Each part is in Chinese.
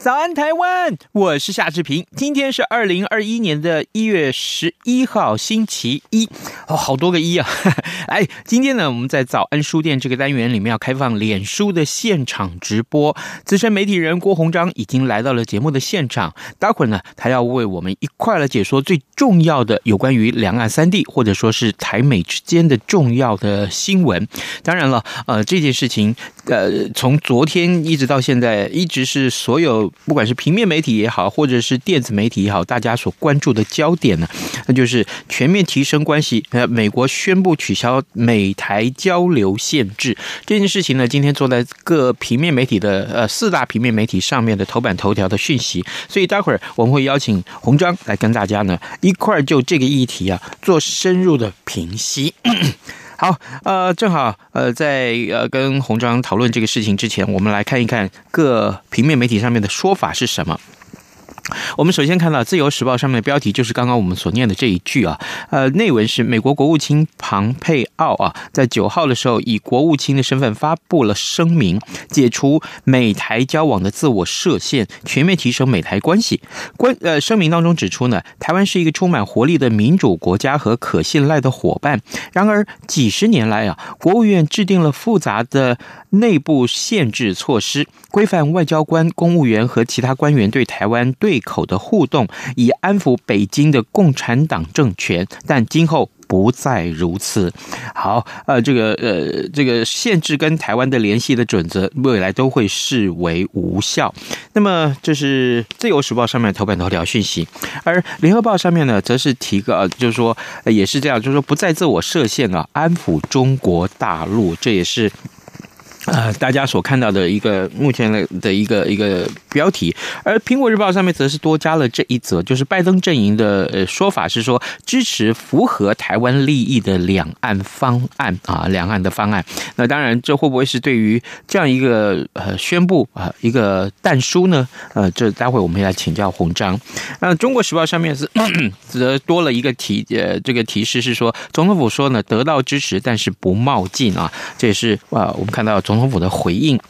早安，台湾！我是夏志平。今天是二零二一年的一月十一号，星期一。哦，好多个一啊！哎，今天呢，我们在早安书店这个单元里面要开放脸书的现场直播。资深媒体人郭鸿章已经来到了节目的现场。待会儿呢，他要为我们一块来解说最重要的有关于两岸三地或者说是台美之间的重要的新闻。当然了，呃，这件事情，呃，从昨天一直到现在，一直是所有。不管是平面媒媒体也好，或者是电子媒体也好，大家所关注的焦点呢，那就是全面提升关系。呃，美国宣布取消美台交流限制这件事情呢，今天坐在各平面媒体的呃四大平面媒体上面的头版头条的讯息。所以待会儿我们会邀请鸿章来跟大家呢一块儿就这个议题啊做深入的评析。好，呃，正好，呃，在呃跟红章讨论这个事情之前，我们来看一看各平面媒体上面的说法是什么。我们首先看到《自由时报》上面的标题就是刚刚我们所念的这一句啊，呃，内文是美国国务卿庞佩奥啊，在九号的时候以国务卿的身份发布了声明，解除美台交往的自我设限，全面提升美台关系。关呃声明当中指出呢，台湾是一个充满活力的民主国家和可信赖的伙伴。然而几十年来啊，国务院制定了复杂的内部限制措施，规范外交官、公务员和其他官员对台湾对口的互动，以安抚北京的共产党政权，但今后不再如此。好，呃，这个呃，这个限制跟台湾的联系的准则，未来都会视为无效。那么，这是自由时报上面的头版头条讯息，而联合报上面呢，则是提个，就是说，也是这样，就是说不再自我设限啊，安抚中国大陆，这也是。呃，大家所看到的一个目前的的一个一个标题，而苹果日报上面则是多加了这一则，就是拜登阵营的呃说法是说支持符合台湾利益的两岸方案啊，两岸的方案。那当然，这会不会是对于这样一个呃宣布啊一个但书呢？呃，这待会我们来请教鸿章。那 中国时报上面是则多了一个提呃这个提示是说，总统府说呢得到支持，但是不冒进啊，这也是啊我们看到。总统府的回应，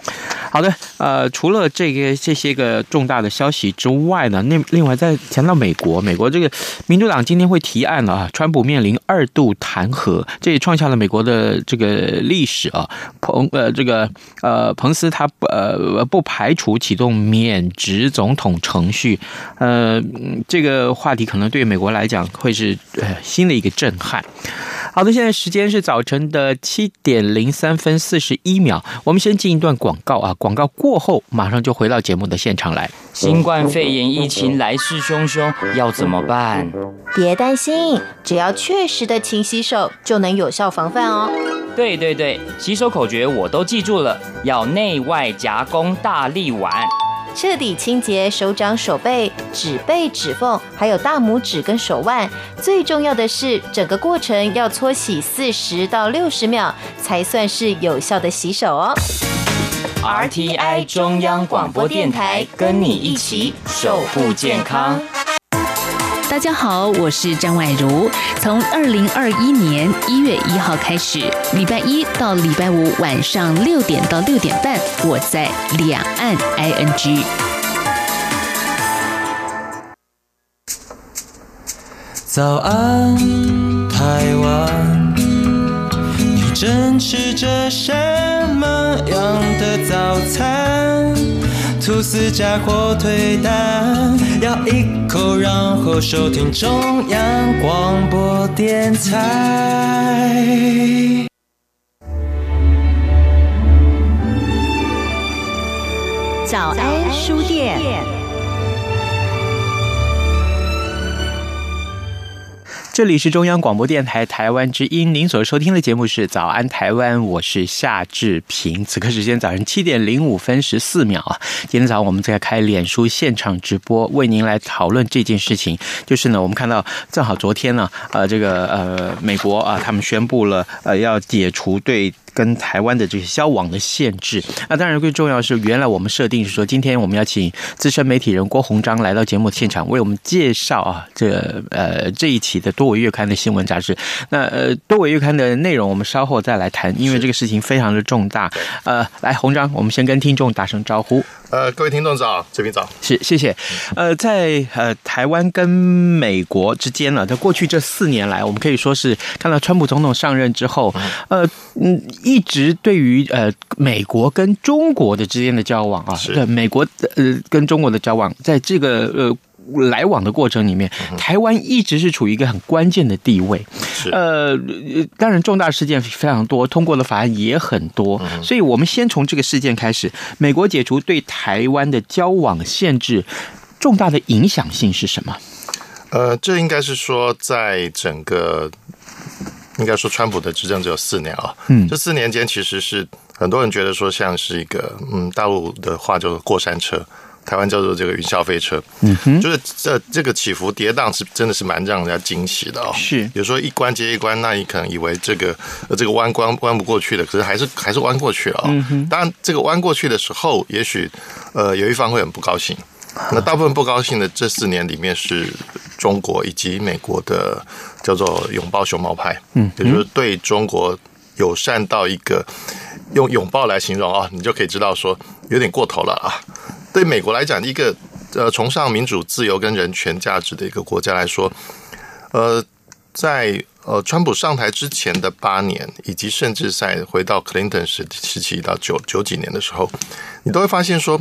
好的，呃，除了这个这些个重大的消息之外呢，那另外再谈到美国，美国这个民主党今天会提案了啊，川普面临二度弹劾，这也创下了美国的这个历史啊。彭呃，这个呃，彭斯他呃不排除启动免职总统程序，呃，这个话题可能对美国来讲会是呃新的一个震撼。好的，现在时间是早晨的七点零三分四十一秒。我们先进一段广告啊，广告过后马上就回到节目的现场来。新冠肺炎疫情来势汹汹，要怎么办？别担心，只要确实的勤洗手，就能有效防范哦。对对对，洗手口诀我都记住了，要内外夹攻大立腕。彻底清洁手掌、手背、指背、指缝，还有大拇指跟手腕。最重要的是，整个过程要搓洗四十到六十秒，才算是有效的洗手哦。RTI 中央广播电台跟你一起守护健康。大家好，我是张婉如。从二零二一年一月一号开始，礼拜一到礼拜五晚上六点到六点半，我在两岸 ING。早安，台湾，你正吃着什么样的早餐？吐司加火腿蛋，咬一口，然后收听中央广播电台。早安书店。这里是中央广播电台台湾之音，您所收听的节目是《早安台湾》，我是夏志平。此刻时间早上七点零五分十四秒啊！今天早上我们在开脸书现场直播，为您来讨论这件事情。就是呢，我们看到正好昨天呢，呃，这个呃，美国啊，他们宣布了呃，要解除对。跟台湾的这些交往的限制，那当然最重要的是，原来我们设定是说，今天我们要请资深媒体人郭鸿章来到节目现场，为我们介绍啊，这、呃这一期的多维月刊的新闻杂志。那呃多维月刊的内容，我们稍后再来谈，因为这个事情非常的重大。呃，来鸿章，我们先跟听众打声招呼。呃，各位听众早，这边早，是谢谢。呃，在呃台湾跟美国之间呢，在过去这四年来，我们可以说是看到川普总统上任之后，呃嗯，一直对于呃美国跟中国的之间的交往啊，对美国呃跟中国的交往，在这个呃。来往的过程里面，台湾一直是处于一个很关键的地位。是呃，当然重大事件非常多，通过的法案也很多，所以我们先从这个事件开始。美国解除对台湾的交往限制，重大的影响性是什么？呃，这应该是说，在整个应该说川普的执政只有四年啊，嗯，这四年间其实是很多人觉得说像是一个嗯，大陆的话叫做过山车。台湾叫做这个云霄飞车，嗯哼，就是这这个起伏跌宕是真的是蛮让人家惊喜的哦。是，有时候一关接一关，那你可能以为这个呃这个弯关弯不过去的，可是还是还是弯过去了啊、哦。嗯哼，当然这个弯过去的时候，也许呃有一方会很不高兴。那大部分不高兴的这四年里面，是中国以及美国的叫做拥抱熊猫派，嗯，也就是对中国友善到一个用拥抱来形容啊、哦，你就可以知道说有点过头了啊。对美国来讲，一个呃崇尚民主、自由跟人权价值的一个国家来说，呃，在呃川普上台之前的八年，以及甚至在回到克林顿时时期到九九几年的时候，你都会发现说，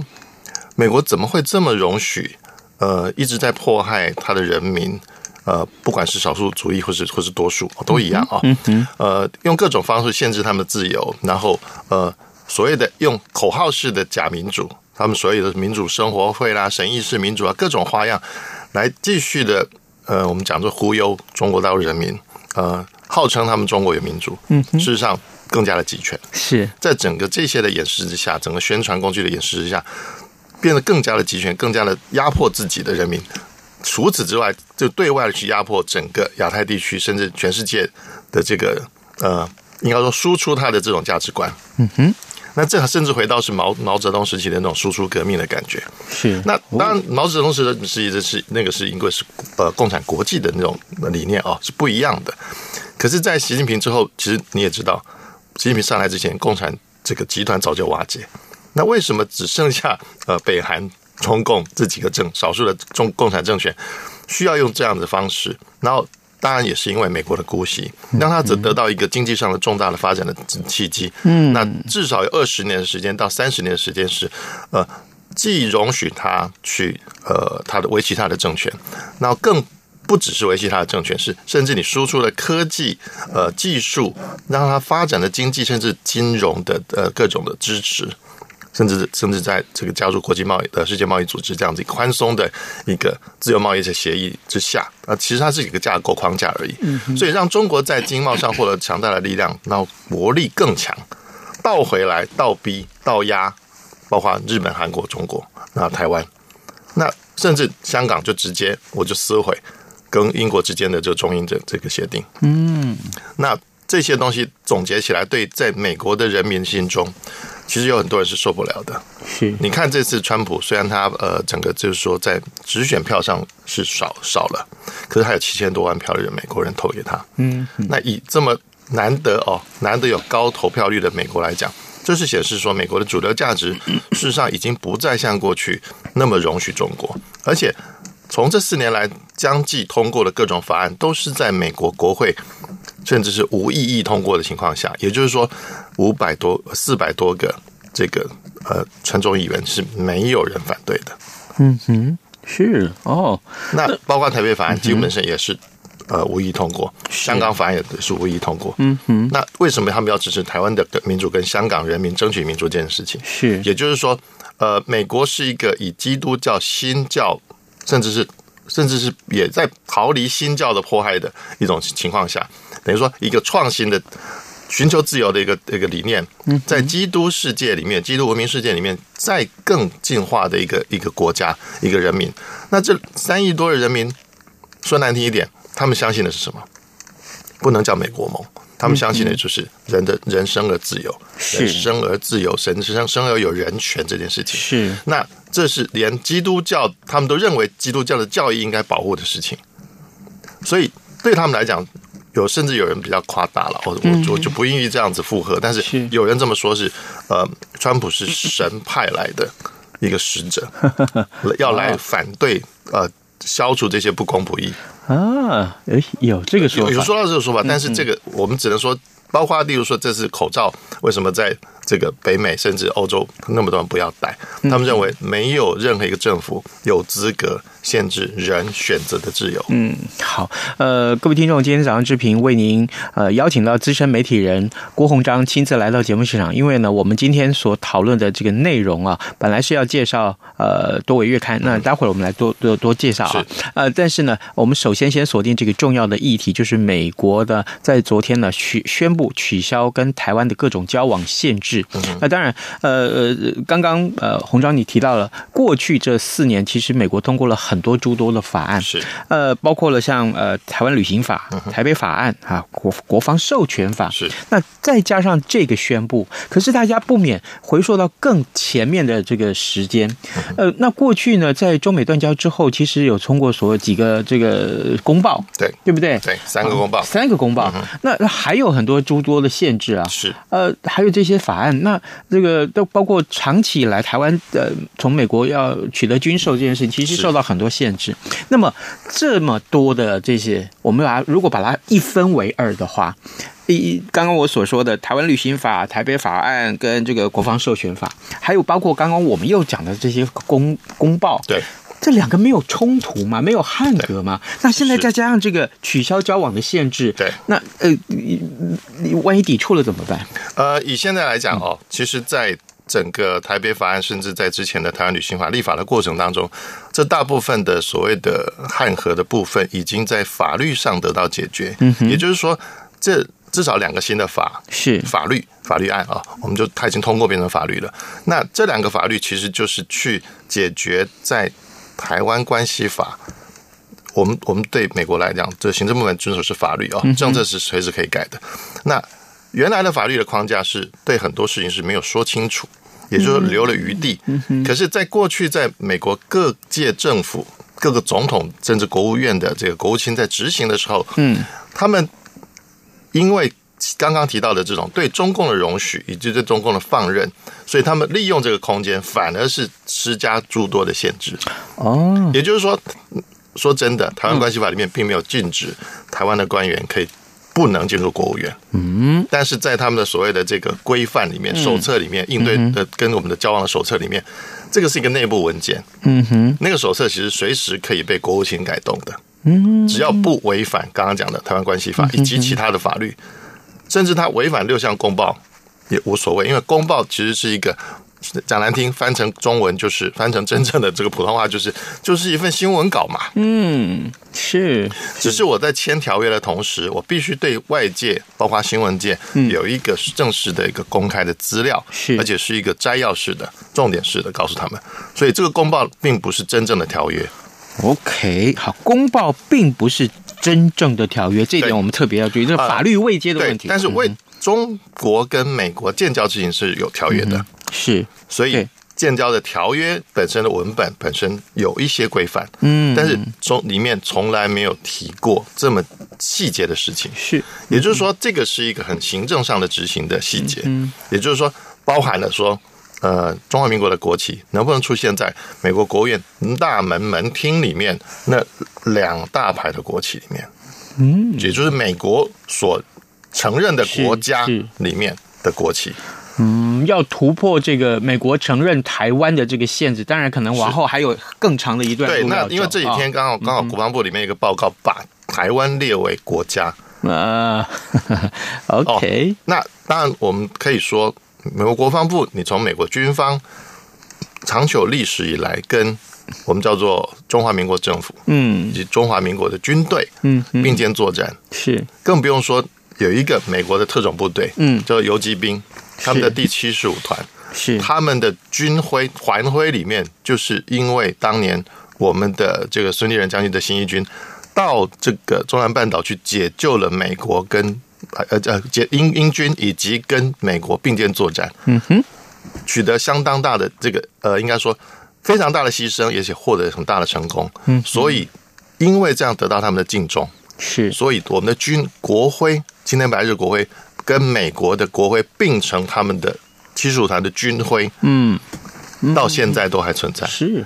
美国怎么会这么容许呃一直在迫害他的人民？呃，不管是少数主义或是或是多数，都一样啊。嗯嗯。呃，用各种方式限制他们的自由，然后呃所谓的用口号式的假民主。他们所有的民主生活会啦、审议式民主啊，各种花样来继续的，呃，我们讲做忽悠中国大陆人民，呃，号称他们中国有民主，嗯，事实上更加的集权。是在整个这些的掩饰之下，整个宣传工具的掩饰之下，变得更加的集权，更加的压迫自己的人民。除此之外，就对外的去压迫整个亚太地区，甚至全世界的这个呃，应该说输出他的这种价值观。嗯哼。那这甚至回到是毛毛泽东时期的那种输出革命的感觉。是。那当然，毛泽东时的是那个是因为是呃共产国际的那种理念啊，是不一样的。可是，在习近平之后，其实你也知道，习近平上来之前，共产这个集团早就瓦解。那为什么只剩下 呃北韩、中共这几个政少数的中共产政权需要用这样的方式？然后。当然也是因为美国的姑息，让他得得到一个经济上的重大的发展的契机。嗯，那至少有二十年的时间到三十年的时间是，呃，既容许他去呃他的维系他的政权，那更不只是维系他的政权，是甚至你输出的科技呃技术，让他发展的经济甚至金融的呃各种的支持。甚至甚至在这个加入国际贸易的世界贸易组织这样子宽松的一个自由贸易的协议之下，那，其实它是一个架构框架而已。所以让中国在经贸上获得强大的力量，然后国力更强，倒回来倒逼倒压，包括日本、韩国、中国，那台湾，那甚至香港就直接我就撕毁跟英国之间的这个中英这这个协定。嗯，那这些东西总结起来，对在美国的人民心中。其实有很多人是受不了的。是，你看这次川普，虽然他呃整个就是说在直选票上是少少了，可是还有七千多万票的人美国人投给他。嗯，那以这么难得哦，难得有高投票率的美国来讲，这是显示说美国的主流价值事实上已经不再像过去那么容许中国，而且从这四年来将近通过的各种法案，都是在美国国会。甚至是无异议通过的情况下，也就是说，五百多、四百多个这个呃，参众议员是没有人反对的。嗯哼，是哦。那包括台北法案基本上也是呃无意通过，香港法案也是无意通过。嗯哼。那为什么他们要支持台湾的民主跟香港人民争取民主这件事情？是，也就是说，呃，美国是一个以基督教新教，甚至是甚至是也在逃离新教的迫害的一种情况下，等于说一个创新的。寻求自由的一个一个理念，在基督世界里面，基督文明世界里面，再更进化的一个一个国家，一个人民。那这三亿多的人民，说难听一点，他们相信的是什么？不能叫美国梦，他们相信的就是人的人生而自由，人生而自由，神生生而有人权这件事情。是，那这是连基督教他们都认为基督教的教义应该保护的事情。所以对他们来讲。有甚至有人比较夸大了，我我我就不愿意这样子附和，但是有人这么说是，呃，川普是神派来的一个使者，要来反对呃消除这些不公不义。啊，有有这个说法，有说到这个说法，但是这个我们只能说，包括例如说这次口罩为什么在这个北美甚至欧洲那么多人不要戴，他们认为没有任何一个政府有资格。限制人选择的自由。嗯，好，呃，各位听众，今天早上志平为您呃邀请到资深媒体人郭鸿章亲自来到节目现场。因为呢，我们今天所讨论的这个内容啊，本来是要介绍呃多维月刊，那待会儿我们来多多多介绍啊。呃，但是呢，我们首先先锁定这个重要的议题，就是美国的在昨天呢取宣布取消跟台湾的各种交往限制。那、当然，呃呃，刚刚呃洪章你提到了过去这四年，其实美国通过了。很多诸多的法案。是。呃，包括了像呃台湾旅行法、台北法案啊、国国防授权法。是。那再加上这个宣布，可是大家不免回溯到更前面的这个时间。呃，那过去呢，在中美断交之后，其实有通过所谓几个这个公报，对。对不对？对，三个公报，三个公报。那还有很多诸多的限制啊，是。呃，还有这些法案，那这个都包括长期以来台湾呃从美国要取得军售这件事情，其实受到很多限制，那么这么多的这些，我们把如果把它一分为二的话，一刚刚我所说的台湾旅行法、台北法案跟这个国防授权法，还有包括刚刚我们又讲的这些公公报，对，这两个没有冲突吗？没有汉格吗？那现在再加上这个取消交往的限制，对，那呃，你你万一抵触了怎么办？呃，以现在来讲哦，其实，在整个台北法案，甚至在之前的台湾旅行法立法的过程当中，这大部分的所谓的汉格的部分，已经在法律上得到解决。嗯，也就是说，这至少两个新的法是法律法律案啊，我们就它已经通过变成法律了。那这两个法律其实就是去解决在台湾关系法，我们我们对美国来讲，这行政部门遵守是法律啊，政策是随时可以改的。那原来的法律的框架是对很多事情是没有说清楚。也就是说留了余地，可是，在过去，在美国各界政府、各个总统甚至国务院的这个国务卿在执行的时候，嗯，他们因为刚刚提到的这种对中共的容许以及对中共的放任，所以他们利用这个空间，反而是施加诸多的限制。哦，也就是说，说真的，台湾关系法里面并没有禁止台湾的官员可以。不能进入国务院，嗯，但是在他们的所谓的这个规范里面、手册里面、应对的跟我们的交往的手册里面，这个是一个内部文件，嗯哼，那个手册其实随时可以被国务卿改动的，嗯，只要不违反刚刚讲的台湾关系法以及其他的法律，甚至他违反六项公报也无所谓，因为公报其实是一个。讲难听，翻成中文就是翻成真正的这个普通话，就是就是一份新闻稿嘛。嗯，是。只是我在签条约的同时，我必须对外界，包括新闻界，有一个正式的一个公开的资料，是，而且是一个摘要式的、重点式的告诉他们。所以这个公报并不是真正的条约。OK，好，公报并不是真正的条约，这一点我们特别要注意，这是法律未接的问题。但是为中国跟美国建交之前是有条约的。嗯是，所以建交的条约本身的文本本身有一些规范，嗯，但是从里面从来没有提过这么细节的事情，是，也就是说，这个是一个很行政上的执行的细节，嗯，也就是说，包含了说，呃，中华民国的国旗能不能出现在美国国务院大门门厅里面那两大排的国旗里面，嗯，也就是美国所承认的国家里面的国旗。嗯，要突破这个美国承认台湾的这个限制，当然可能往后还有更长的一段路。对，那因为这几天刚好刚好国防部里面有一个报告，把台湾列为国家啊。OK，那当然我们可以说，美国国防部，你从美国军方长久历史以来跟我们叫做中华民国政府，嗯。以及中华民国的军队，嗯嗯。并肩作战，是。更不用说有一个美国的特种部队，嗯。叫游击兵，他们的第七十五团，是。他们的军徽环徽里面，就是因为当年我们的这个孙立人将军的新一军到这个中南半岛去解救了美国跟呃呃解英英军以及跟美国并肩作战，嗯哼。取得相当大的这个呃应该说非常大的牺牲，而且获得很大的成功，嗯所以因为这样得到他们的敬重。是。所以我们的军国徽，青天白日国徽跟美国的国徽并成他们的七十五团的军徽，嗯。到现在都还存在。是。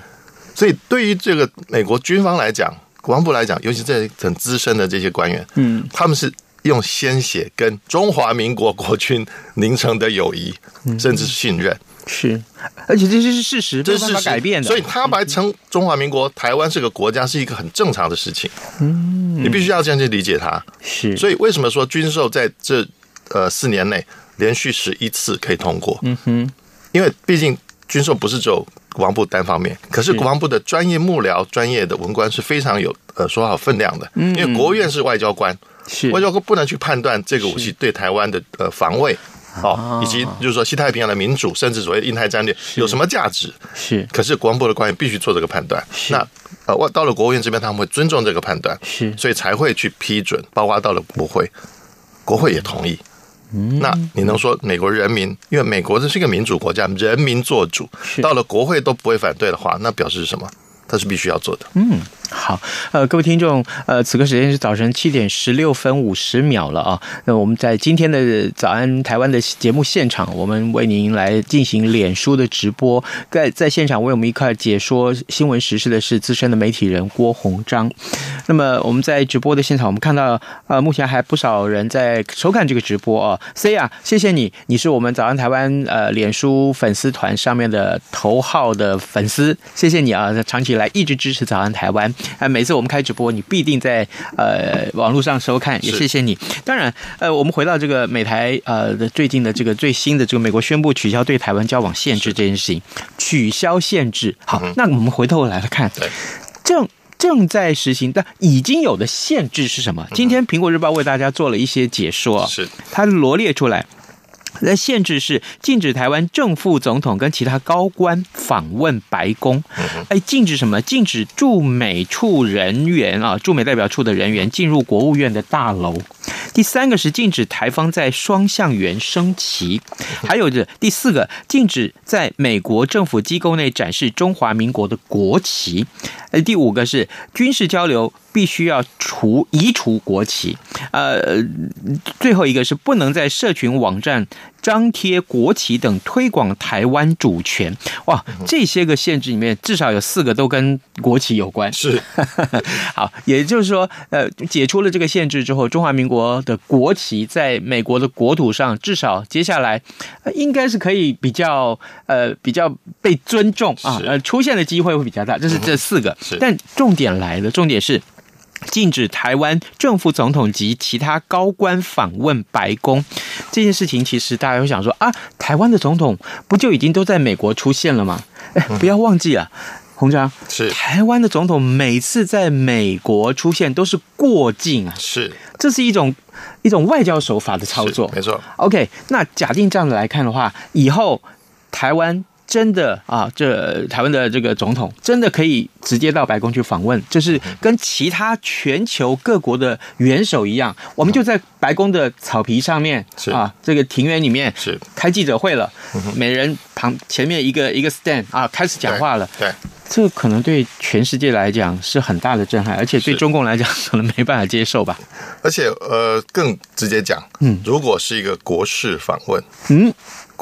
所以对于这个美国军方来讲，国防部来讲，尤其这很资深的这些官员，嗯。他们是用鲜血跟中华民国国军凝成的友谊，甚至是信任，是，而且这些是事实，这是改变的。所以他白称中华民国台湾是个国家，是一个很正常的事情。嗯，你必须要这样去理解它。是，所以为什么说军售在这呃四年内连续十一次可以通过？嗯哼，因为毕竟军售不是只有国防部单方面，可是是国防部的专业幕僚、专业的文官是非常有呃说好分量的。嗯因为国务院是外交官，是外交官不能去判断这个武器对台湾的呃防卫。哦，以及就是说西太平洋的民主，甚至所谓印太战略有什么价值？是可是国防部的官员必须做这个判断。那呃，我到了国务院这边，他们会尊重这个判断，是所以才会去批准，包括到了国会，国会也同意。嗯那你能说美国人民，因为美国这是一个民主国家，人民做主，到了国会都不会反对的话，那表示什么？它是必须要做的。嗯，好，呃，各位听众，呃，此刻时间是早晨七点十六分五十秒了啊。那我们在今天的早安台湾的节目现场，我们为您来进行脸书的直播，在在现场为我们一块解说新闻时事的是资深的媒体人郭鸿章。那么我们在直播的现场，我们看到呃，目前还不少人在收看这个直播啊。C 啊，谢谢你，你是我们早安台湾呃脸书粉丝团上面的头号的粉丝，谢谢你啊，长期以来一直支持早安台湾啊。每次我们开直播，你必定在呃网络上收看，也谢谢你。当然，呃，我们回到这个美台呃的最近的这个最新的这个美国宣布取消对台湾交往限制这件事情，取消限制。好，那我们回头来看，正。正在实行，但已经有的限制是什么？今天《苹果日报》为大家做了一些解说，是它罗列出来。那限制是禁止台湾正副总统跟其他高官访问白宫，哎，禁止什么？禁止驻美处人员啊，驻美代表处的人员进入国务院的大楼。第三个是禁止台方在双向园升旗，还有这第四个禁止在美国政府机构内展示中华民国的国旗。呃，第五个是军事交流必须要除移除国旗。呃，最后一个是不能在社群网站张贴国旗等推广台湾主权。哇，这些个限制里面至少有四个都跟国旗有关。是，好，也就是说，呃，解除了这个限制之后，中华民国的国旗在美国的国土上，至少接下来、呃、应该是可以比较呃比较被尊重啊，呃，出现的机会会比较大。这是这四个，是但重点来了，重点是。禁止台湾政府总统及其他高官访问白宫这件事情，其实大家会想说啊，台湾的总统不就已经都在美国出现了吗？哎，不要忘记啊，洪章是台湾的总统每次在美国出现都是过境啊，是，这是一种一种外交手法的操作，没错。OK，那假定这样子来看的话，以后台湾。真的啊，这台湾的这个总统真的可以直接到白宫去访问，就是跟其他全球各国的元首一样，我们就在白宫的草皮上面啊，这个庭园里面是开记者会了，每人旁前面一个一个 stand 啊，开始讲话了。对，对这可能对全世界来讲是很大的震撼，而且对中共来讲可能没办法接受吧。而且呃，更直接讲，嗯，如果是一个国事访问，嗯。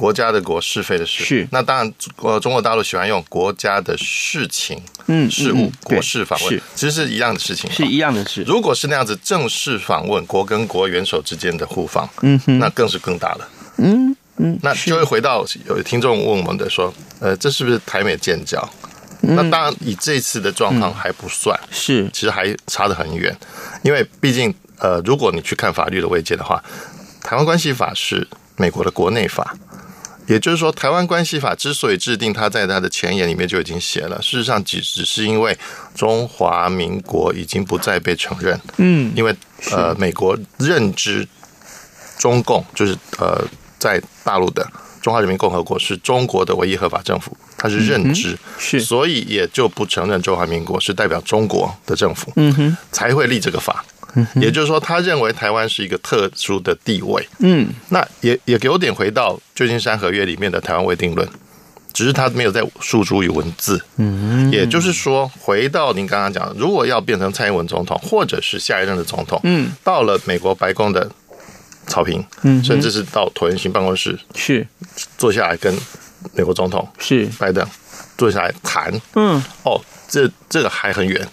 国家的国是非的事是，那当然，呃，中国大陆喜欢用国家的事情、嗯事务、嗯、国事访问，其实是一样的事情，是一样的事。如果是那样子正式访问，国跟国元首之间的互访，嗯哼，那更是更大了，嗯嗯，那就会回到有听众问我们的说，呃，这是不是台美建交？嗯、那当然，以这次的状况还不算，嗯、是，其实还差得很远，因为毕竟，呃，如果你去看法律的位阶的话，台湾关系法是美国的国内法。也就是说，台湾关系法之所以制定，它在它的前言里面就已经写了。事实上，只只是因为中华民国已经不再被承认。嗯，因为呃，美国认知中共就是呃，在大陆的中华人民共和国是中国的唯一合法政府，它是认知，是，所以也就不承认中华民国是代表中国的政府。嗯哼，才会立这个法。也就是说，他认为台湾是一个特殊的地位。嗯，那也也有点回到旧金山合约里面的台湾未定论，只是他没有在诉诸于文字。嗯，也就是说，回到您刚刚讲的，如果要变成蔡英文总统，或者是下一任的总统，嗯，到了美国白宫的草坪，嗯，甚至是到椭圆形办公室，是坐下来跟美国总统是拜登坐下来谈，嗯，哦，这这个还很远。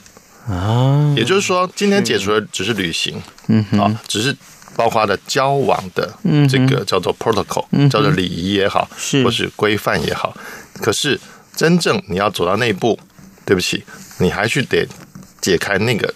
啊，也就是说，今天解除的只是旅行，嗯，啊，只是包括的交往的这个叫做 protocol，叫做礼仪也好，是。或是规范也好。可是真正你要走到那一步，对不起，你还是得解开那个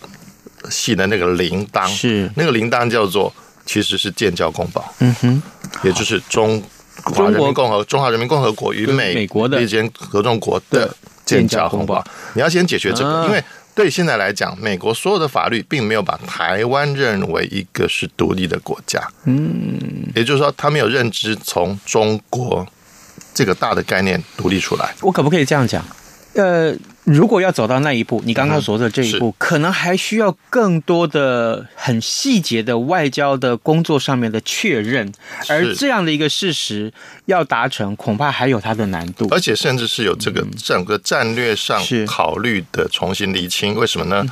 系的那个铃铛，是。那个铃铛叫做其实是建交公报，嗯哼，也就是中华人民共和中华人民共和国与美美国的。一间合众国的建交公报，你要先解决这个，因为。对现在来讲，美国所有的法律并没有把台湾认为一个是独立的国家。嗯，也就是说，他没有认知从中国这个大的概念独立出来。我可不可以这样讲？呃。如果要走到那一步，你刚刚说的这一步，嗯、可能还需要更多的很细节的外交的工作上面的确认，而这样的一个事实要达成，恐怕还有它的难度，而且甚至是有这个整个战略上考虑的重新厘清。为什么呢？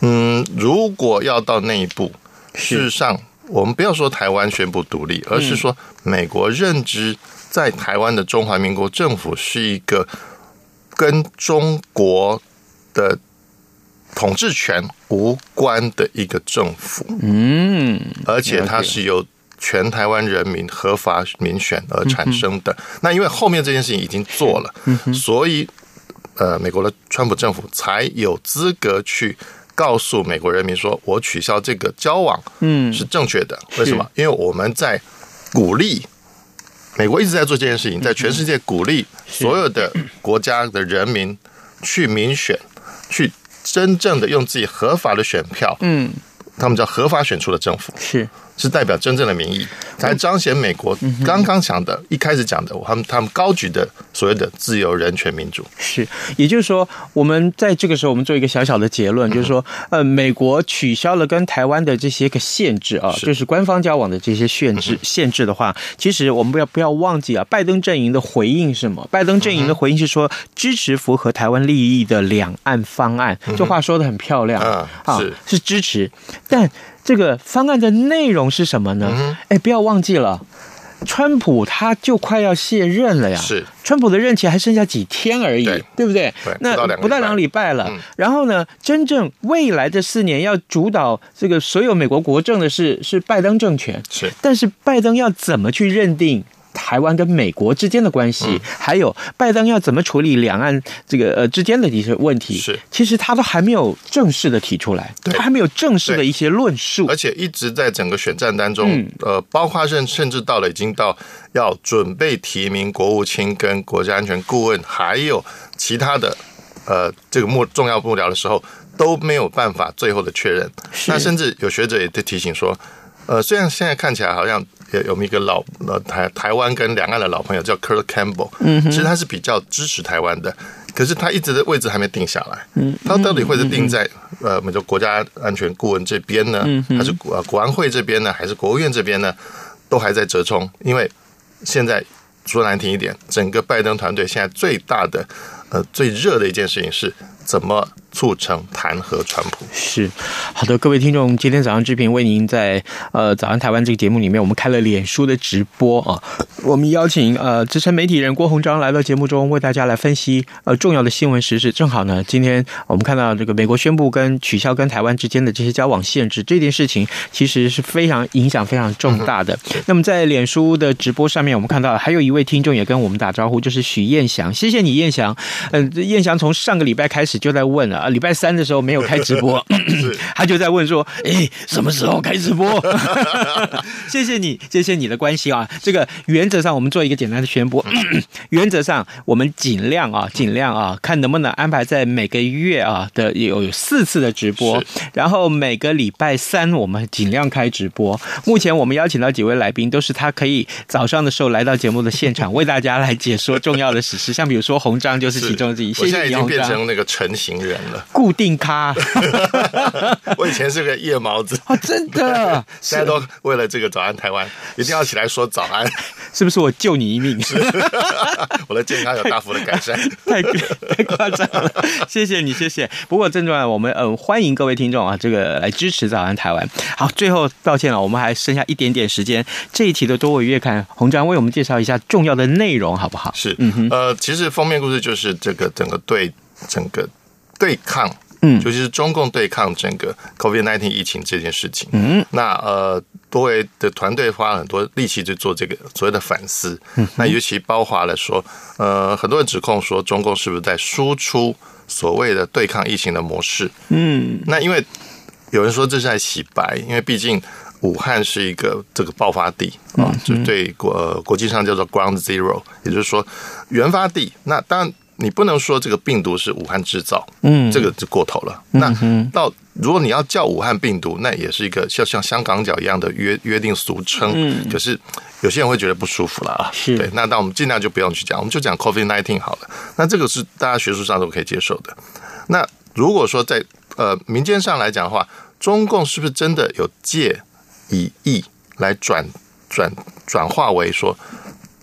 嗯，如果要到那一步，事实上，我们不要说台湾宣布独立，而是说美国认知在台湾的中华民国政府是一个。跟中国的统治权无关的一个政府，嗯，而且它是由全台湾人民合法民选而产生的。那因为后面这件事情已经做了，所以呃，美国的川普政府才有资格去告诉美国人民说，我取消这个交往，嗯，是正确的。为什么？因为我们在鼓励。美国一直在做这件事情，在全世界鼓励所有的国家的人民去民选，去真正的用自己合法的选票，嗯，他们叫合法选出的政府，是。是代表真正的民意，才彰显美国刚刚讲的、一开始讲的，他们他们高举的所谓的自由、人权、民主。是，也就是说，我们在这个时候，我们做一个小小的结论，就是说，呃，美国取消了跟台湾的这些个限制啊，就是官方交往的这些限制限制的话，其实我们不要不要忘记啊，拜登阵营的回应是什么？拜登阵营的回应是说支持符合台湾利益的两岸方案，这话说的很漂亮啊，是。是支持，但。这个方案的内容是什么呢？哎，不要忘记了，川普他就快要卸任了呀。是，川普的任期还剩下几天而已，对，对不对？对，那不到两礼拜了。然后呢，真正未来的四年要主导这个所有美国国政的是是拜登政权。是，但是拜登要怎么去认定？台湾跟美国之间的关系，还有拜登要怎么处理两岸这个呃之间的一些问题，是。其实他都还没有正式的提出来，他还没有正式的一些论述，而且一直在整个选战当中，呃，包括甚甚至到了已经到要准备提名国务卿跟国家安全顾问，还有其他的呃这个幕重要幕僚的时候，都没有办法最后的确认。那甚至有学者也在提醒说，呃，虽然现在看起来好像。有有一个老呃台台湾跟两岸的老朋友叫 Kurt Campbell，嗯，其实他是比较支持台湾的，可是他一直的位置还没定下来，嗯，他到底会是定在呃我们的国家安全顾问这边呢，还是国国安会这边呢，还是国务院这边呢？都还在折冲，因为现在说难听一点，整个拜登团队现在最大的呃最热的一件事情是怎么。促成弹劾川普是好的，各位听众，今天早上志平为您在呃早安台湾这个节目里面，我们开了脸书的直播啊，我们邀请呃资深媒体人郭鸿章来到节目中，为大家来分析呃重要的新闻时事。正好呢，今天我们看到这个美国宣布跟取消跟台湾之间的这些交往限制这件事情，其实是非常影响非常重大的。嗯、那么在脸书的直播上面，我们看到还有一位听众也跟我们打招呼，就是许燕祥，谢谢你燕祥。嗯、呃，燕祥从上个礼拜开始就在问了。呃礼拜三的时候没有开直播，他就在问说：“哎，什么时候开直播？” 谢谢你，谢谢你的关心啊。这个原则上，我们做一个简单的宣布。原则上，我们尽量啊，尽量啊，看能不能安排在每个月啊的有有四次的直播，然后每个礼拜三我们尽量开直播。目前我们邀请到几位来宾，都是他可以早上的时候来到节目的现场，为大家来解说重要的史事。像比如说红章就是其中之一。我现在已经变成那个成型人了，固定咖。我以前是个夜猫子哦，真的，现在都为了这个早安台湾，一定要起来说早安，是不是？我救你一命，我的健康有大幅的改善，太太夸张了，谢谢你，谢谢。不过正传，我们呃欢迎各位听众啊，这个来支持早安台湾。好，最后抱歉了，我们还剩下一点点时间，这一期的多维月刊，洪章为我们介绍一下重要的内容，好不好？是，嗯哼，呃，其实封面故事就是这个整个对整个对抗。嗯，尤其是中共对抗整个 COVID-19 疫情这件事情，嗯，那呃，多维的团队花了很多力气去做这个所谓的反思，嗯，那尤其包括了说，呃，很多人指控说中共是不是在输出所谓的对抗疫情的模式，嗯，那因为有人说这是在洗白，因为毕竟武汉是一个这个爆发地啊，就对国、呃、国际上叫做 Ground Zero，也就是说原发地，那当然。你不能说这个病毒是武汉制造，嗯，这个就过头了。那到如果你要叫武汉病毒，那也是一个像像香港脚一样的约约定俗称。嗯，可是有些人会觉得不舒服了啊。是，对，那那我们尽量就不用去讲，我们就讲 COVID-19 好了。那这个是大家学术上都可以接受的。那如果说在呃民间上来讲的话，中共是不是真的有借以疫来转转转化为说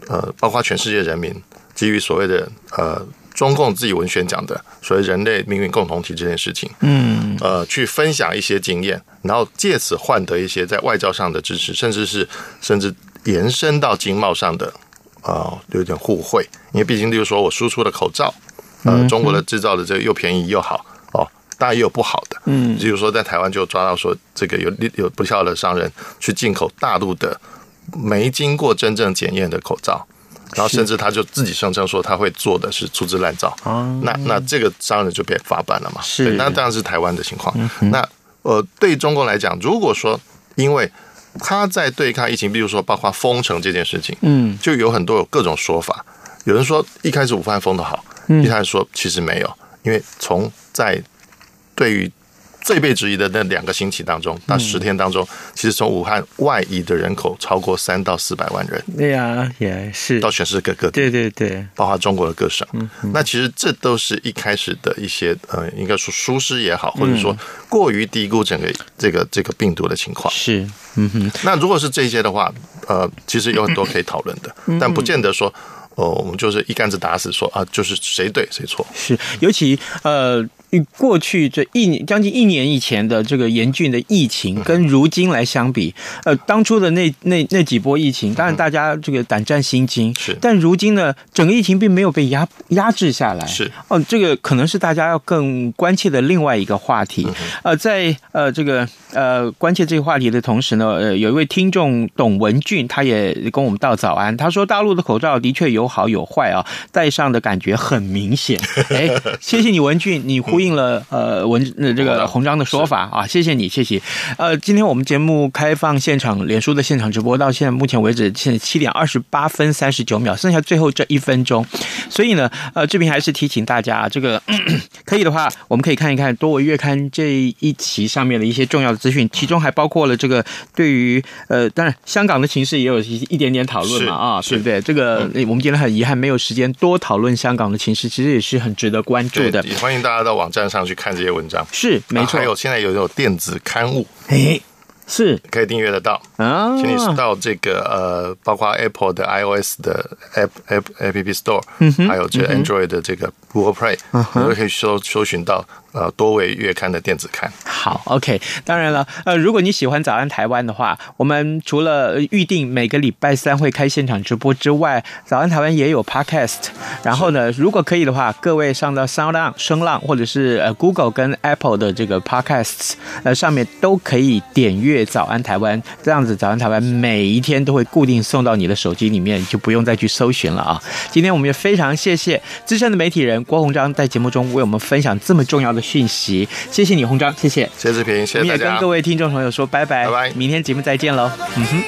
呃，包括全世界人民基于所谓的呃。中共自己文宣讲的所谓人类命运共同体这件事情，嗯，呃，去分享一些经验，然后借此换得一些在外交上的支持，甚至是甚至延伸到经贸上的啊、呃，有点互惠。因为毕竟，例如说我输出的口罩，呃，中国的制造的这个又便宜又好哦，当然也有不好的，嗯，比如说在台湾就抓到说这个有有不肖的商人去进口大陆的没经过真正检验的口罩。然后甚至他就自己声称说他会做的是粗制滥造，那那这个商人就被罚版了嘛？是，那当然是台湾的情况。那呃，对中国来讲，如果说因为他在对抗疫情，比如说包括封城这件事情，嗯，就有很多有各种说法。有人说一开始武汉封的好，一开始说其实没有，因为从在对于。最被质疑的那两个星期当中，那十天当中，其实从武汉外移的人口超过三到四百万人。对呀，也是到全世界各地。对对对，包括中国的各省。那其实这都是一开始的一些呃，应该说疏失也好，或者说过于低估整个这个这个病毒的情况。是，嗯哼。那如果是这些的话，呃，其实有很多可以讨论的，但不见得说哦，我们就是一竿子打死说啊，就是谁对谁错。是，尤其呃。过去这一年将近一年以前的这个严峻的疫情，跟如今来相比，呃，当初的那那那几波疫情，当然大家这个胆战心惊，是。但如今呢，整个疫情并没有被压压制下来，是。哦，这个可能是大家要更关切的另外一个话题。呃，在呃这个呃关切这个话题的同时呢，呃，有一位听众董文俊，他也跟我们道早安，他说大陆的口罩的确有好有坏啊，戴上的感觉很明显。哎，谢谢你文俊，你呼。应了呃文呃这个红章的说法啊，谢谢你，谢谢。呃，今天我们节目开放现场脸书的现场直播到现在目前为止，现在七点二十八分三十九秒，剩下最后这一分钟。所以呢，呃，这边还是提醒大家，这个 可以的话，我们可以看一看多维月刊这一期上面的一些重要的资讯，其中还包括了这个对于呃，当然香港的情势也有一一点点讨论嘛啊，对不对？这个我们今天很遗憾没有时间多讨论香港的情势，其实也是很值得关注的。也欢迎大家到网站上去看这些文章，是没错。还有现在有有电子刊物，哎，是。可以订阅得到。啊。请你到这个呃，包括 Apple 的 iOS 的 App App App Store，嗯哼，还有这 Android 的这个 Google Play，你都可以搜搜寻到呃多维月刊的电子刊。好，OK。当然了，呃，如果你喜欢早安台湾的话，我们除了预定每个礼拜三会开现场直播之外，早安台湾也有 Podcast。然后呢，如果可以的话，各位上到 SoundOn 声浪或者是呃 Google 跟 Apple 的这个 Podcasts，呃上面都可以点阅早安台湾，这样子早安台湾每一天都会固定送到你的手机里面，就不用再去搜寻了啊。今天我们也非常谢谢资深的媒体人郭鸿章在节目中为我们分享这么重要的讯息，谢谢你红章，谢谢，谢谢志平，谢谢大家。我们也跟各位听众朋友说拜拜，拜拜，明天节目再见喽，嗯哼。